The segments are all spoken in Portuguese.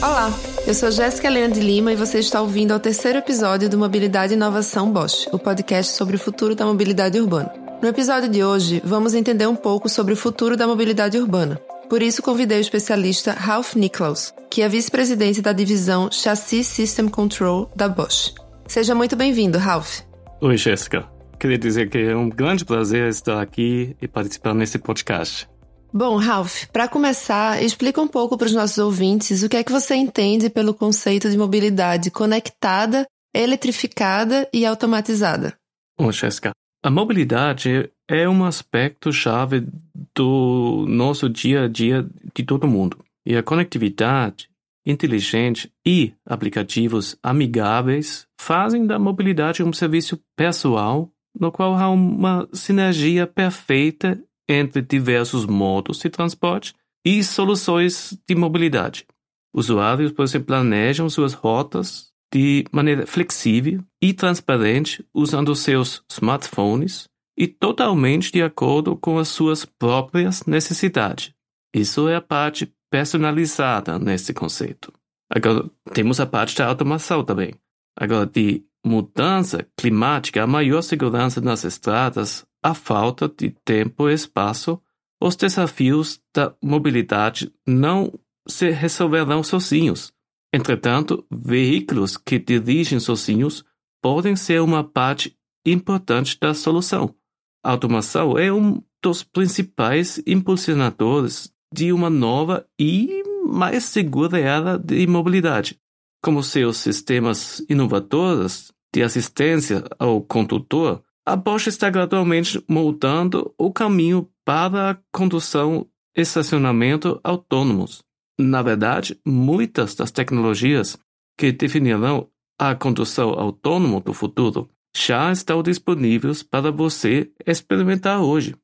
Olá, eu sou Jéssica Helena de Lima e você está ouvindo ao terceiro episódio do Mobilidade e Inovação Bosch, o podcast sobre o futuro da mobilidade urbana. No episódio de hoje, vamos entender um pouco sobre o futuro da mobilidade urbana. Por isso, convidei o especialista Ralph Niklaus, que é vice-presidente da divisão Chassis System Control da Bosch. Seja muito bem-vindo, Ralph. Oi, Jéssica. Queria dizer que é um grande prazer estar aqui e participar nesse podcast. Bom, Ralph, para começar, explica um pouco para os nossos ouvintes o que é que você entende pelo conceito de mobilidade conectada, eletrificada e automatizada. Bom, Jéssica, a mobilidade é um aspecto chave do nosso dia a dia de todo mundo. E a conectividade inteligente e aplicativos amigáveis fazem da mobilidade um serviço pessoal no qual há uma sinergia perfeita entre diversos modos de transporte e soluções de mobilidade. Usuários, por exemplo, planejam suas rotas de maneira flexível e transparente usando seus smartphones e totalmente de acordo com as suas próprias necessidades. Isso é a parte personalizada nesse conceito. Agora, temos a parte da automação também. Agora, de mudança climática, a maior segurança nas estradas, a falta de tempo e espaço, os desafios da mobilidade não se resolverão sozinhos. Entretanto, veículos que dirigem sozinhos podem ser uma parte importante da solução. A automação é um dos principais impulsionadores de uma nova e mais segura era de mobilidade. Como seus sistemas inovadores de assistência ao condutor, a Bosch está gradualmente moldando o caminho para a condução e estacionamento autônomos. Na verdade, muitas das tecnologias que definirão a condução autônoma do futuro já estão disponíveis para você experimentar hoje.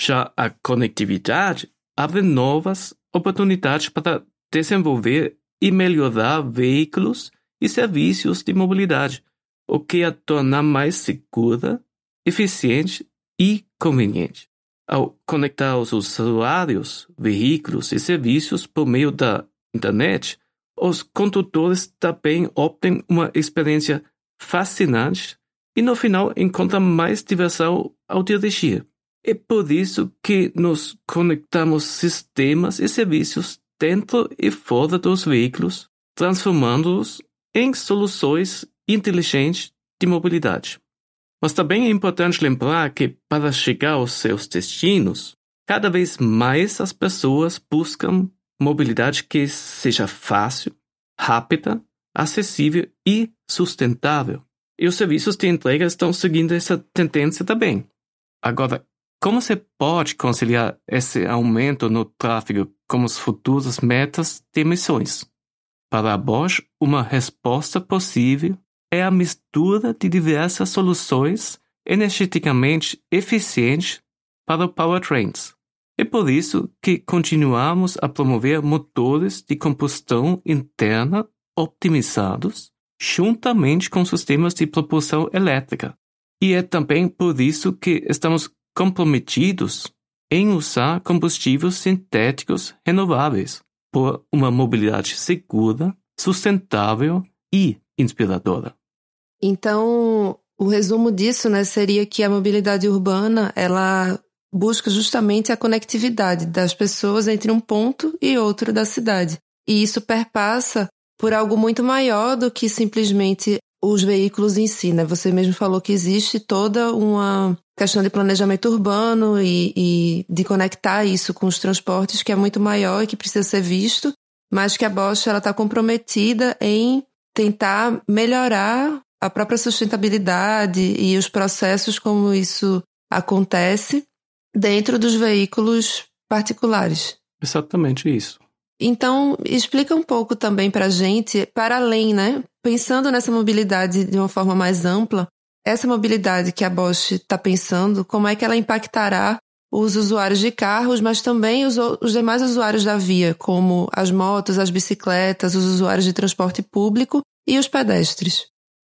Já a conectividade abre novas oportunidades para desenvolver e melhorar veículos e serviços de mobilidade, o que a torna mais segura, eficiente e conveniente. Ao conectar os usuários, veículos e serviços por meio da internet, os condutores também obtêm uma experiência fascinante e no final encontram mais diversão ao dirigir. É por isso que nos conectamos sistemas e serviços dentro e fora dos veículos, transformando-os em soluções inteligentes de mobilidade. Mas também é importante lembrar que, para chegar aos seus destinos, cada vez mais as pessoas buscam mobilidade que seja fácil, rápida, acessível e sustentável. E os serviços de entrega estão seguindo essa tendência também. Agora, como você pode conciliar esse aumento no tráfego com as futuras metas de emissões? Para a Bosch, uma resposta possível é a mistura de diversas soluções energeticamente eficientes para o powertrains. É por isso que continuamos a promover motores de combustão interna optimizados juntamente com sistemas de propulsão elétrica. E é também por isso que estamos comprometidos em usar combustíveis sintéticos renováveis por uma mobilidade segura, sustentável e inspiradora. Então, o resumo disso, né, seria que a mobilidade urbana, ela busca justamente a conectividade das pessoas entre um ponto e outro da cidade. E isso perpassa por algo muito maior do que simplesmente os veículos em si, né? Você mesmo falou que existe toda uma questão de planejamento urbano e, e de conectar isso com os transportes que é muito maior e que precisa ser visto, mas que a Bosch está comprometida em tentar melhorar a própria sustentabilidade e os processos como isso acontece dentro dos veículos particulares. Exatamente isso. Então, explica um pouco também para a gente, para além, né? Pensando nessa mobilidade de uma forma mais ampla, essa mobilidade que a Bosch está pensando, como é que ela impactará os usuários de carros, mas também os, os demais usuários da via, como as motos, as bicicletas, os usuários de transporte público e os pedestres?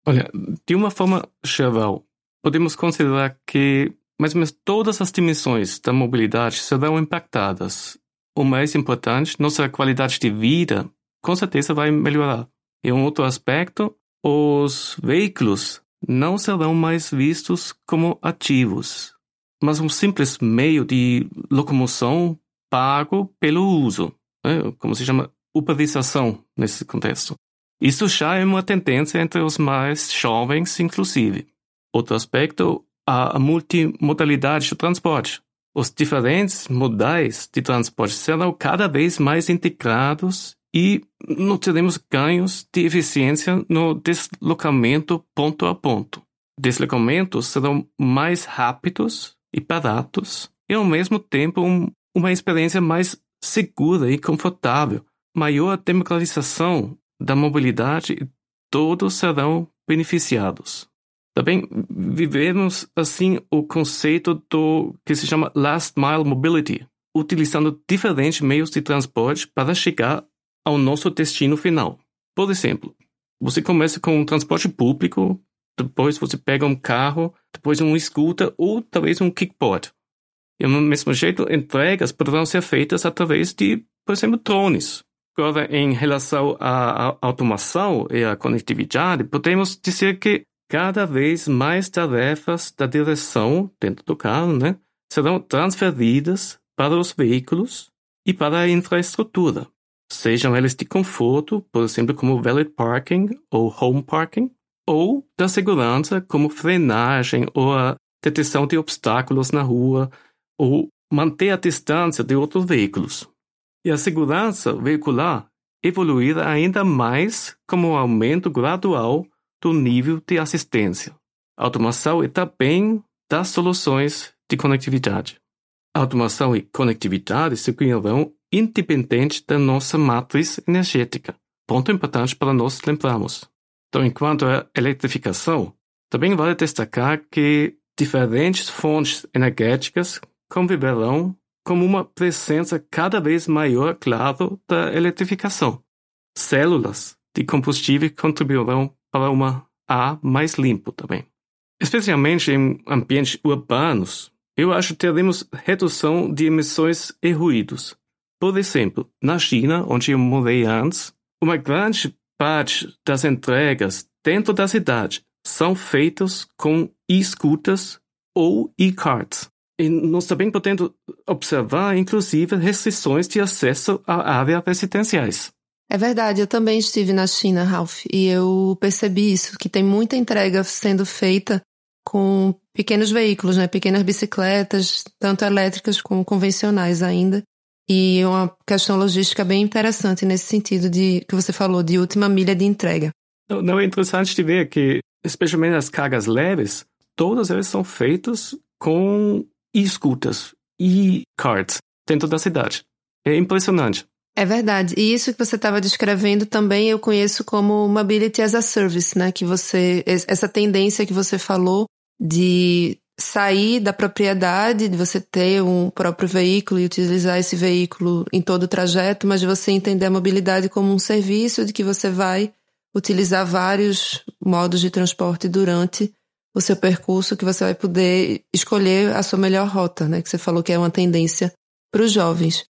Olha, de uma forma geral, podemos considerar que mais ou menos todas as dimensões da mobilidade serão impactadas o mais importante, nossa qualidade de vida com certeza vai melhorar. E um outro aspecto, os veículos não serão mais vistos como ativos, mas um simples meio de locomoção pago pelo uso, né? como se chama uberização nesse contexto. Isso já é uma tendência entre os mais jovens, inclusive. Outro aspecto, a multimodalidade do transporte. Os diferentes modais de transporte serão cada vez mais integrados e não teremos ganhos de eficiência no deslocamento ponto a ponto. Deslocamentos serão mais rápidos e baratos e, ao mesmo tempo, um, uma experiência mais segura e confortável. Maior democratização da mobilidade e todos serão beneficiados. Também vivemos, assim, o conceito do que se chama Last Mile Mobility, utilizando diferentes meios de transporte para chegar ao nosso destino final. Por exemplo, você começa com um transporte público, depois você pega um carro, depois um scooter ou talvez um kickboard. E, do mesmo jeito, entregas poderão ser feitas através de, por exemplo, drones. Agora, em relação à automação e à conectividade, podemos dizer que cada vez mais tarefas da direção dentro do carro né, serão transferidas para os veículos e para a infraestrutura, sejam eles de conforto, por exemplo, como valet parking ou home parking, ou da segurança, como frenagem ou a detecção de obstáculos na rua, ou manter a distância de outros veículos. E a segurança veicular evoluirá ainda mais como um aumento gradual do nível de assistência. A automação é também das soluções de conectividade. A automação e conectividade seguirão independente da nossa matriz energética. Ponto importante para nós lembrarmos. Então, enquanto a eletrificação, também vale destacar que diferentes fontes energéticas conviverão como uma presença cada vez maior, claro, da eletrificação. Células de combustível contribuirão para uma ar mais limpo também. Especialmente em ambientes urbanos, eu acho que teremos redução de emissões e ruídos. Por exemplo, na China, onde eu morei antes, uma grande parte das entregas dentro da cidade são feitas com e-scooters ou e-carts. E nós também podemos observar, inclusive, restrições de acesso a áreas residenciais. É verdade, eu também estive na China, Ralph, e eu percebi isso, que tem muita entrega sendo feita com pequenos veículos, né? Pequenas bicicletas, tanto elétricas como convencionais ainda. E uma questão logística bem interessante nesse sentido de que você falou, de última milha de entrega. Não, não é interessante de ver que, especialmente as cargas leves, todas elas são feitas com e-scooters e carts dentro da cidade. É impressionante. É verdade. E isso que você estava descrevendo também eu conheço como mobility as a service, né? Que você essa tendência que você falou de sair da propriedade, de você ter um próprio veículo e utilizar esse veículo em todo o trajeto, mas de você entender a mobilidade como um serviço de que você vai utilizar vários modos de transporte durante o seu percurso, que você vai poder escolher a sua melhor rota, né? Que você falou que é uma tendência para os jovens.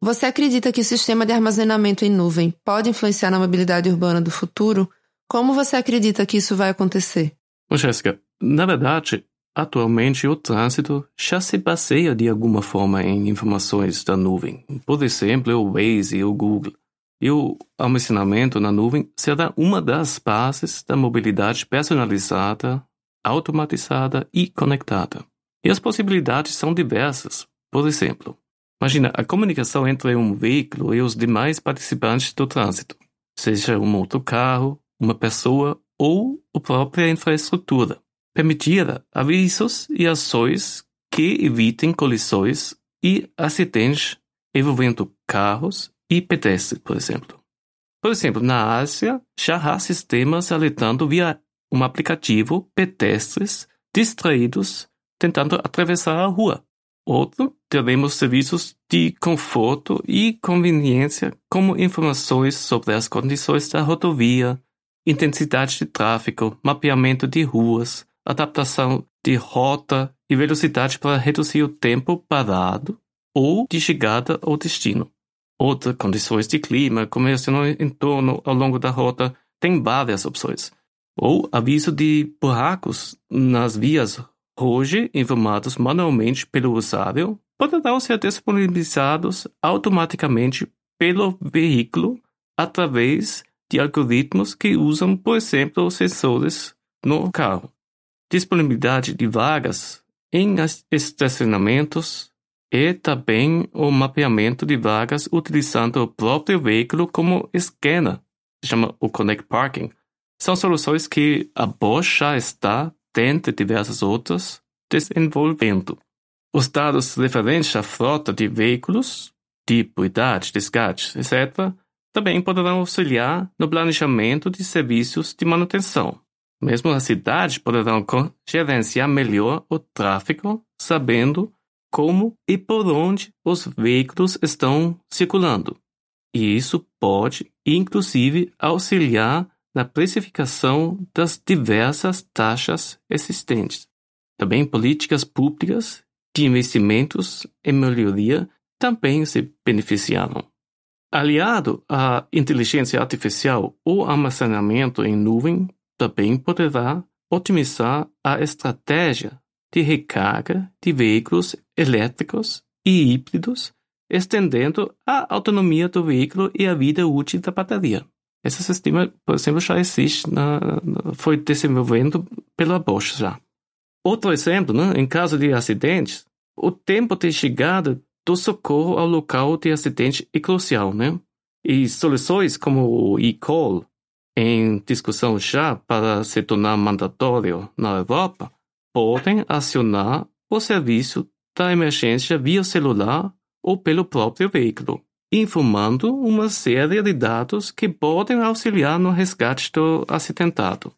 Você acredita que o sistema de armazenamento em nuvem pode influenciar na mobilidade urbana do futuro? Como você acredita que isso vai acontecer? Jéssica, na verdade, atualmente o trânsito já se baseia de alguma forma em informações da nuvem. Por exemplo, o Waze e o Google. E o armazenamento na nuvem será uma das bases da mobilidade personalizada, automatizada e conectada. E as possibilidades são diversas. Por exemplo, Imagina a comunicação entre um veículo e os demais participantes do trânsito, seja um outro carro, uma pessoa ou a própria infraestrutura. Permitir avisos e ações que evitem colisões e acidentes envolvendo carros e pedestres, por exemplo. Por exemplo, na Ásia, já há sistemas alertando via um aplicativo pedestres distraídos tentando atravessar a rua. Outro, teremos serviços de conforto e conveniência, como informações sobre as condições da rodovia, intensidade de tráfego, mapeamento de ruas, adaptação de rota e velocidade para reduzir o tempo parado ou de chegada ao destino. outras condições de clima, comércio no entorno ao longo da rota, tem várias opções. Ou aviso de buracos nas vias hoje informados manualmente pelo usuário poderão ser disponibilizados automaticamente pelo veículo através de algoritmos que usam, por exemplo, sensores no carro. Disponibilidade de vagas em estacionamentos e também o mapeamento de vagas utilizando o próprio veículo como esquema, chama o Connect Parking. São soluções que a Bosch já está, dentre diversas outras, desenvolvendo. Os dados referentes à frota de veículos, tipo, idade, desgaste, etc., também poderão auxiliar no planejamento de serviços de manutenção. Mesmo as cidades poderão gerenciar melhor o tráfego, sabendo como e por onde os veículos estão circulando. E isso pode, inclusive, auxiliar na precificação das diversas taxas existentes. Também políticas públicas de investimentos em melhoria também se beneficiaram. Aliado à inteligência artificial, o armazenamento em nuvem também poderá otimizar a estratégia de recarga de veículos elétricos e híbridos, estendendo a autonomia do veículo e a vida útil da bateria. Esse sistema, por exemplo, já existe, na, foi desenvolvido pela Bosch já. Outro exemplo, né, em caso de acidentes, o tempo de chegada do socorro ao local de acidente é crucial, né? E soluções como o e-call, em discussão já para se tornar mandatório na Europa, podem acionar o serviço da emergência via celular ou pelo próprio veículo, informando uma série de dados que podem auxiliar no resgate do acidentado.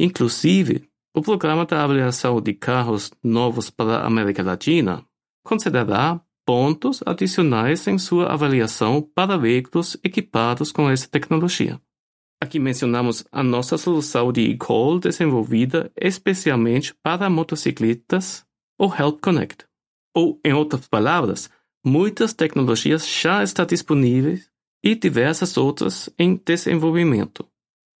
Inclusive, o Programa de Avaliação de Carros Novos para a América Latina considerará pontos adicionais em sua avaliação para veículos equipados com essa tecnologia. Aqui mencionamos a nossa solução de e-call desenvolvida especialmente para motocicletas, o Help Connect. Ou, em outras palavras, muitas tecnologias já estão disponíveis e diversas outras em desenvolvimento.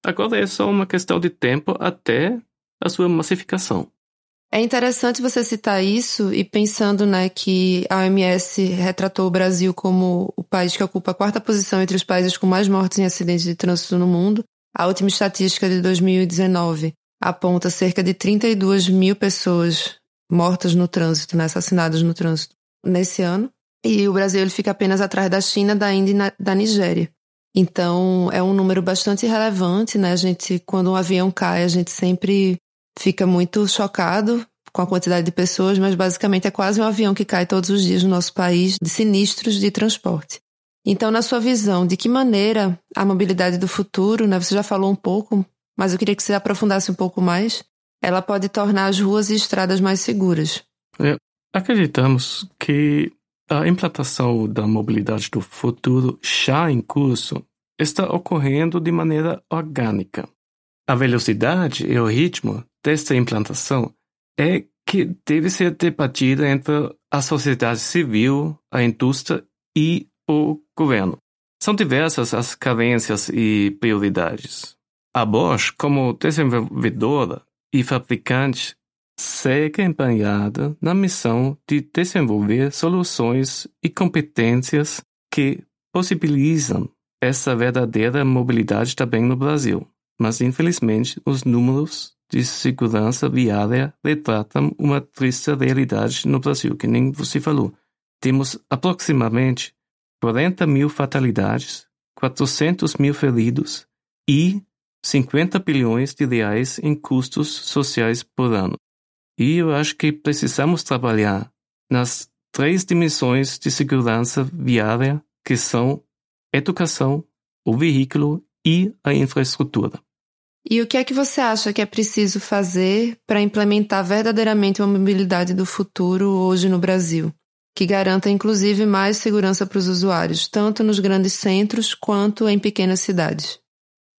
Agora é só uma questão de tempo até a sua massificação. É interessante você citar isso e pensando né, que a OMS retratou o Brasil como o país que ocupa a quarta posição entre os países com mais mortes em acidentes de trânsito no mundo. A última estatística de 2019 aponta cerca de 32 mil pessoas mortas no trânsito, né, assassinadas no trânsito nesse ano. E o Brasil ele fica apenas atrás da China, da Índia e da Nigéria. Então é um número bastante relevante, né? A gente, quando um avião cai, a gente sempre fica muito chocado com a quantidade de pessoas, mas basicamente é quase um avião que cai todos os dias no nosso país de sinistros de transporte. Então, na sua visão, de que maneira a mobilidade do futuro, né, você já falou um pouco, mas eu queria que você aprofundasse um pouco mais, ela pode tornar as ruas e estradas mais seguras? É, acreditamos que a implantação da mobilidade do futuro já em curso está ocorrendo de maneira orgânica. A velocidade e o ritmo desta implantação é que deve ser debatida entre a sociedade civil, a indústria e o governo. São diversas as carências e prioridades. A Bosch, como desenvolvedora e fabricante, segue empenhada na missão de desenvolver soluções e competências que possibilitam essa verdadeira mobilidade também no Brasil. Mas, infelizmente, os números de segurança viária retratam uma triste realidade no Brasil, que nem você falou. Temos aproximadamente 40 mil fatalidades, 400 mil feridos e 50 bilhões de reais em custos sociais por ano. E eu acho que precisamos trabalhar nas três dimensões de segurança viária, que são educação, o veículo e a infraestrutura. E o que é que você acha que é preciso fazer para implementar verdadeiramente uma mobilidade do futuro hoje no Brasil? Que garanta inclusive mais segurança para os usuários, tanto nos grandes centros quanto em pequenas cidades.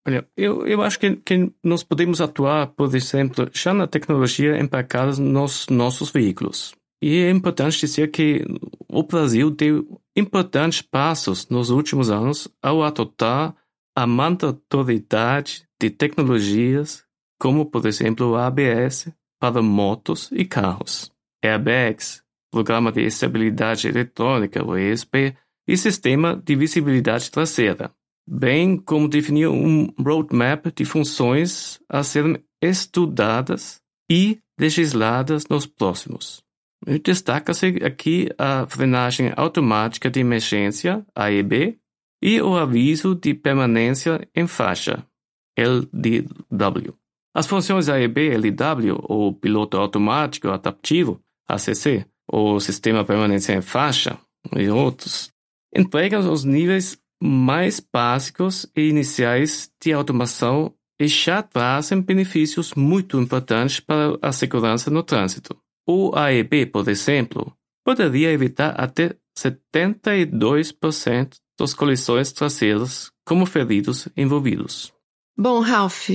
Olha, eu, eu acho que, que nós podemos atuar, por exemplo, já na tecnologia empacada nos nossos veículos. E é importante dizer que o Brasil deu importantes passos nos últimos anos ao adotar a mandatoriedade de tecnologias como, por exemplo, o ABS para motos e carros, airbags, Programa de Estabilidade Eletrônica, o ESP, e Sistema de Visibilidade Traseira, bem como definir um roadmap de funções a serem estudadas e legisladas nos próximos. Destaca-se aqui a frenagem automática de emergência, AEB, e o aviso de permanência em faixa, LDW. As funções AEB, LDW, ou piloto automático adaptivo, ACC, ou sistema permanência em faixa, e outros, entregam os níveis mais básicos e iniciais de automação e já trazem benefícios muito importantes para a segurança no trânsito. O AEB, por exemplo, poderia evitar até 72% das colisões traseiras como feridos envolvidos. Bom, Ralph,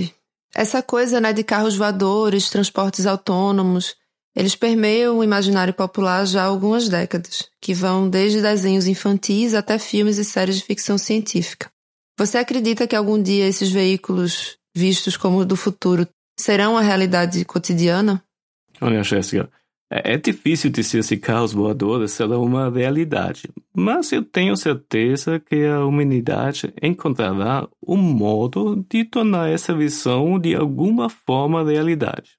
essa coisa né, de carros voadores, transportes autônomos, eles permeiam o imaginário popular já há algumas décadas, que vão desde desenhos infantis até filmes e séries de ficção científica. Você acredita que algum dia esses veículos, vistos como do futuro, serão a realidade cotidiana? Olha, Jéssica, é, é difícil dizer se carros voadores serão uma realidade, mas eu tenho certeza que a humanidade encontrará um modo de tornar essa visão de alguma forma realidade.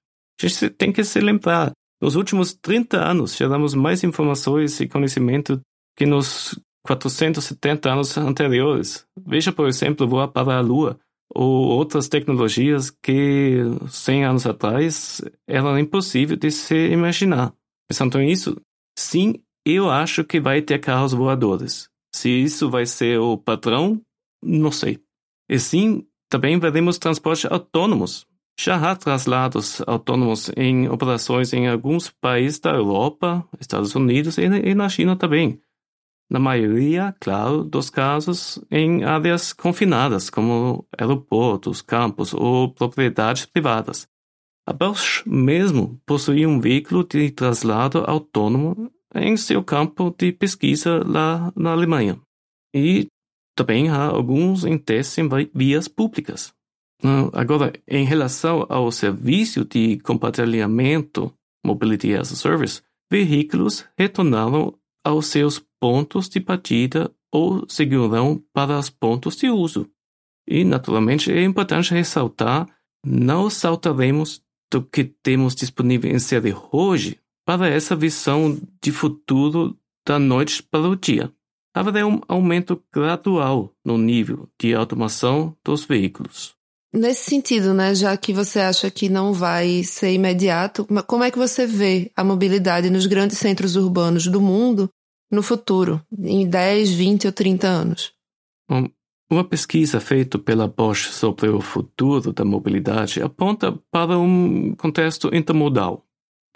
A gente tem que se lembrar, nos últimos 30 anos geramos mais informações e conhecimento que nos 470 anos anteriores. Veja, por exemplo, voar para a Lua ou outras tecnologias que 100 anos atrás eram impossíveis de se imaginar. Pensando nisso, sim, eu acho que vai ter carros voadores. Se isso vai ser o padrão, não sei. E sim, também veremos transportes autônomos. Já há traslados autônomos em operações em alguns países da Europa, Estados Unidos e na China também na maioria, claro, dos casos, em áreas confinadas, como aeroportos, campos ou propriedades privadas. A Bosch mesmo possui um veículo de traslado autônomo em seu campo de pesquisa lá na Alemanha. E também há alguns em teste em vias públicas. Agora, em relação ao serviço de compartilhamento Mobility as a Service, veículos retornaram aos seus pontos de partida ou seguirão para os pontos de uso. E, naturalmente, é importante ressaltar, não saltaremos do que temos disponível em série hoje para essa visão de futuro da noite para o dia. Haverá um aumento gradual no nível de automação dos veículos. Nesse sentido, né, já que você acha que não vai ser imediato, como é que você vê a mobilidade nos grandes centros urbanos do mundo no futuro, em 10, 20 ou 30 anos? Uma pesquisa feita pela Bosch sobre o futuro da mobilidade aponta para um contexto intermodal,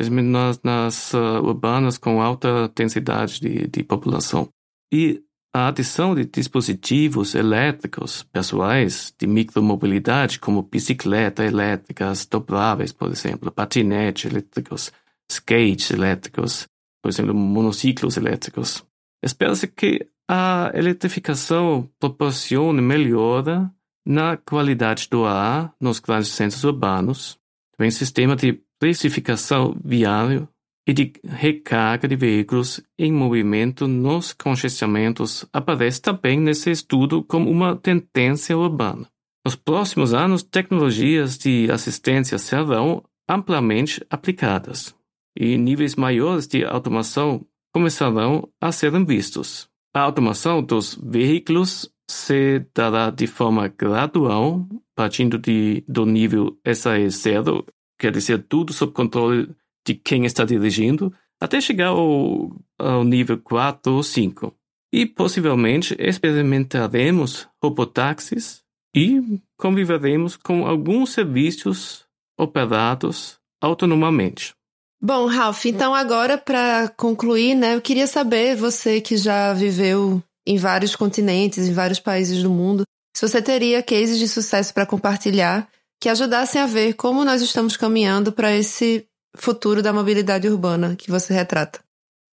nas, nas uh, urbanas com alta densidade de, de população. E a adição de dispositivos elétricos pessoais de micromobilidade, como bicicleta elétricas dobráveis, por exemplo, patinetes elétricos, skates elétricos, por exemplo, monociclos elétricos. Espera-se que a eletrificação proporcione melhora na qualidade do ar nos grandes centros urbanos, também sistema de precificação viário e de recarga de veículos em movimento nos congestionamentos aparece também nesse estudo como uma tendência urbana. Nos próximos anos, tecnologias de assistência serão amplamente aplicadas e níveis maiores de automação começarão a serem vistos. A automação dos veículos se dará de forma gradual, partindo de, do nível SAE 0, quer dizer, tudo sob controle de quem está dirigindo, até chegar ao, ao nível 4 ou 5. E possivelmente experimentaremos robotáxis e conviveremos com alguns serviços operados autonomamente. Bom, Ralph, então agora para concluir, né, eu queria saber, você que já viveu em vários continentes, em vários países do mundo, se você teria cases de sucesso para compartilhar que ajudassem a ver como nós estamos caminhando para esse futuro da mobilidade urbana que você retrata.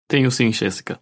Tenho sim, Jéssica.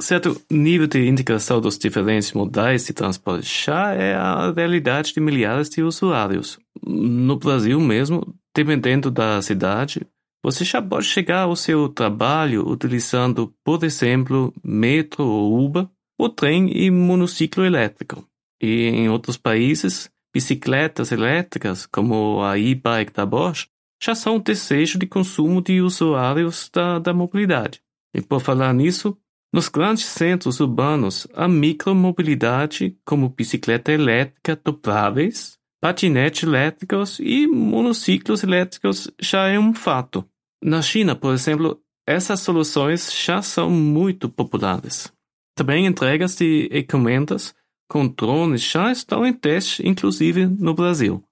certo nível de integração dos diferentes modais de transporte já é a realidade de milhares de usuários. No Brasil mesmo, dependendo da cidade, você já pode chegar ao seu trabalho utilizando, por exemplo, metro ou Uber, ou trem e monociclo elétrico. E em outros países, bicicletas elétricas, como a e-bike da Bosch, já são um desejo de consumo de usuários da, da mobilidade. E por falar nisso, nos grandes centros urbanos, a micromobilidade, como bicicleta elétrica dobráveis, patinetes elétricos e monociclos elétricos, já é um fato. Na China, por exemplo, essas soluções já são muito populares. Também entregas de encomendas com drones já estão em teste, inclusive no Brasil.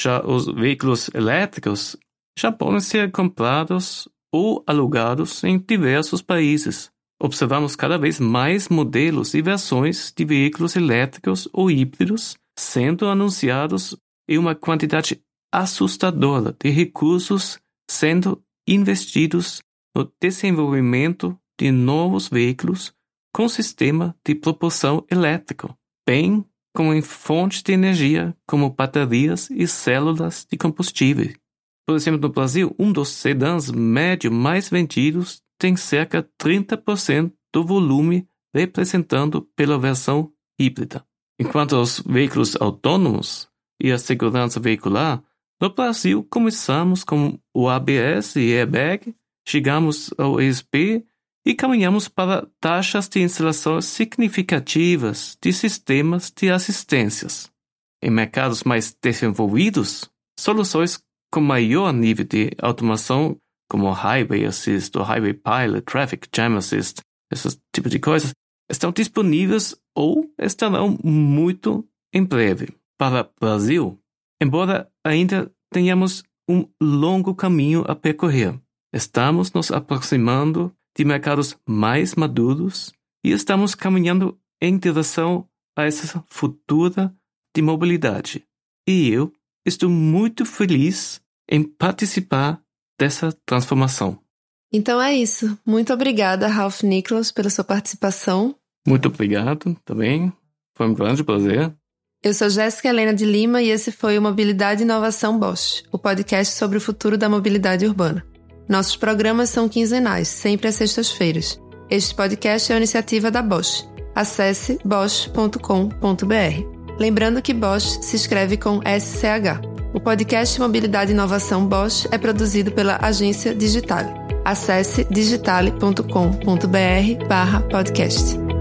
Já os veículos elétricos já podem ser comprados ou alugados em diversos países. Observamos cada vez mais modelos e versões de veículos elétricos ou híbridos sendo anunciados e uma quantidade assustadora de recursos sendo investidos no desenvolvimento de novos veículos com sistema de propulsão elétrico, bem como em fontes de energia como baterias e células de combustível. Por exemplo, no Brasil, um dos sedãs médio mais vendidos tem cerca de 30% do volume representando pela versão híbrida. Enquanto aos veículos autônomos e a segurança veicular, no Brasil começamos com o ABS e airbag, chegamos ao ESP e caminhamos para taxas de instalação significativas de sistemas de assistências. Em mercados mais desenvolvidos, soluções com maior nível de automação, como Highway Assist ou Highway Pilot, Traffic Jam Assist, esses tipos de coisas, estão disponíveis ou estarão muito em breve. Para o Brasil, embora ainda tenhamos um longo caminho a percorrer, estamos nos aproximando de mercados mais maduros e estamos caminhando em direção a essa futura de mobilidade. E eu estou muito feliz em participar dessa transformação. Então é isso. Muito obrigada, Ralph Nicholas, pela sua participação. Muito obrigado também. Foi um grande prazer. Eu sou Jéssica Helena de Lima e esse foi o Mobilidade e Inovação Bosch, o podcast sobre o futuro da mobilidade urbana. Nossos programas são quinzenais, sempre às sextas-feiras. Este podcast é uma iniciativa da Bosch. Acesse bosch.com.br. Lembrando que Bosch se escreve com SCH. O podcast Mobilidade e Inovação Bosch é produzido pela agência Digitale. Acesse digitale.com.br/podcast.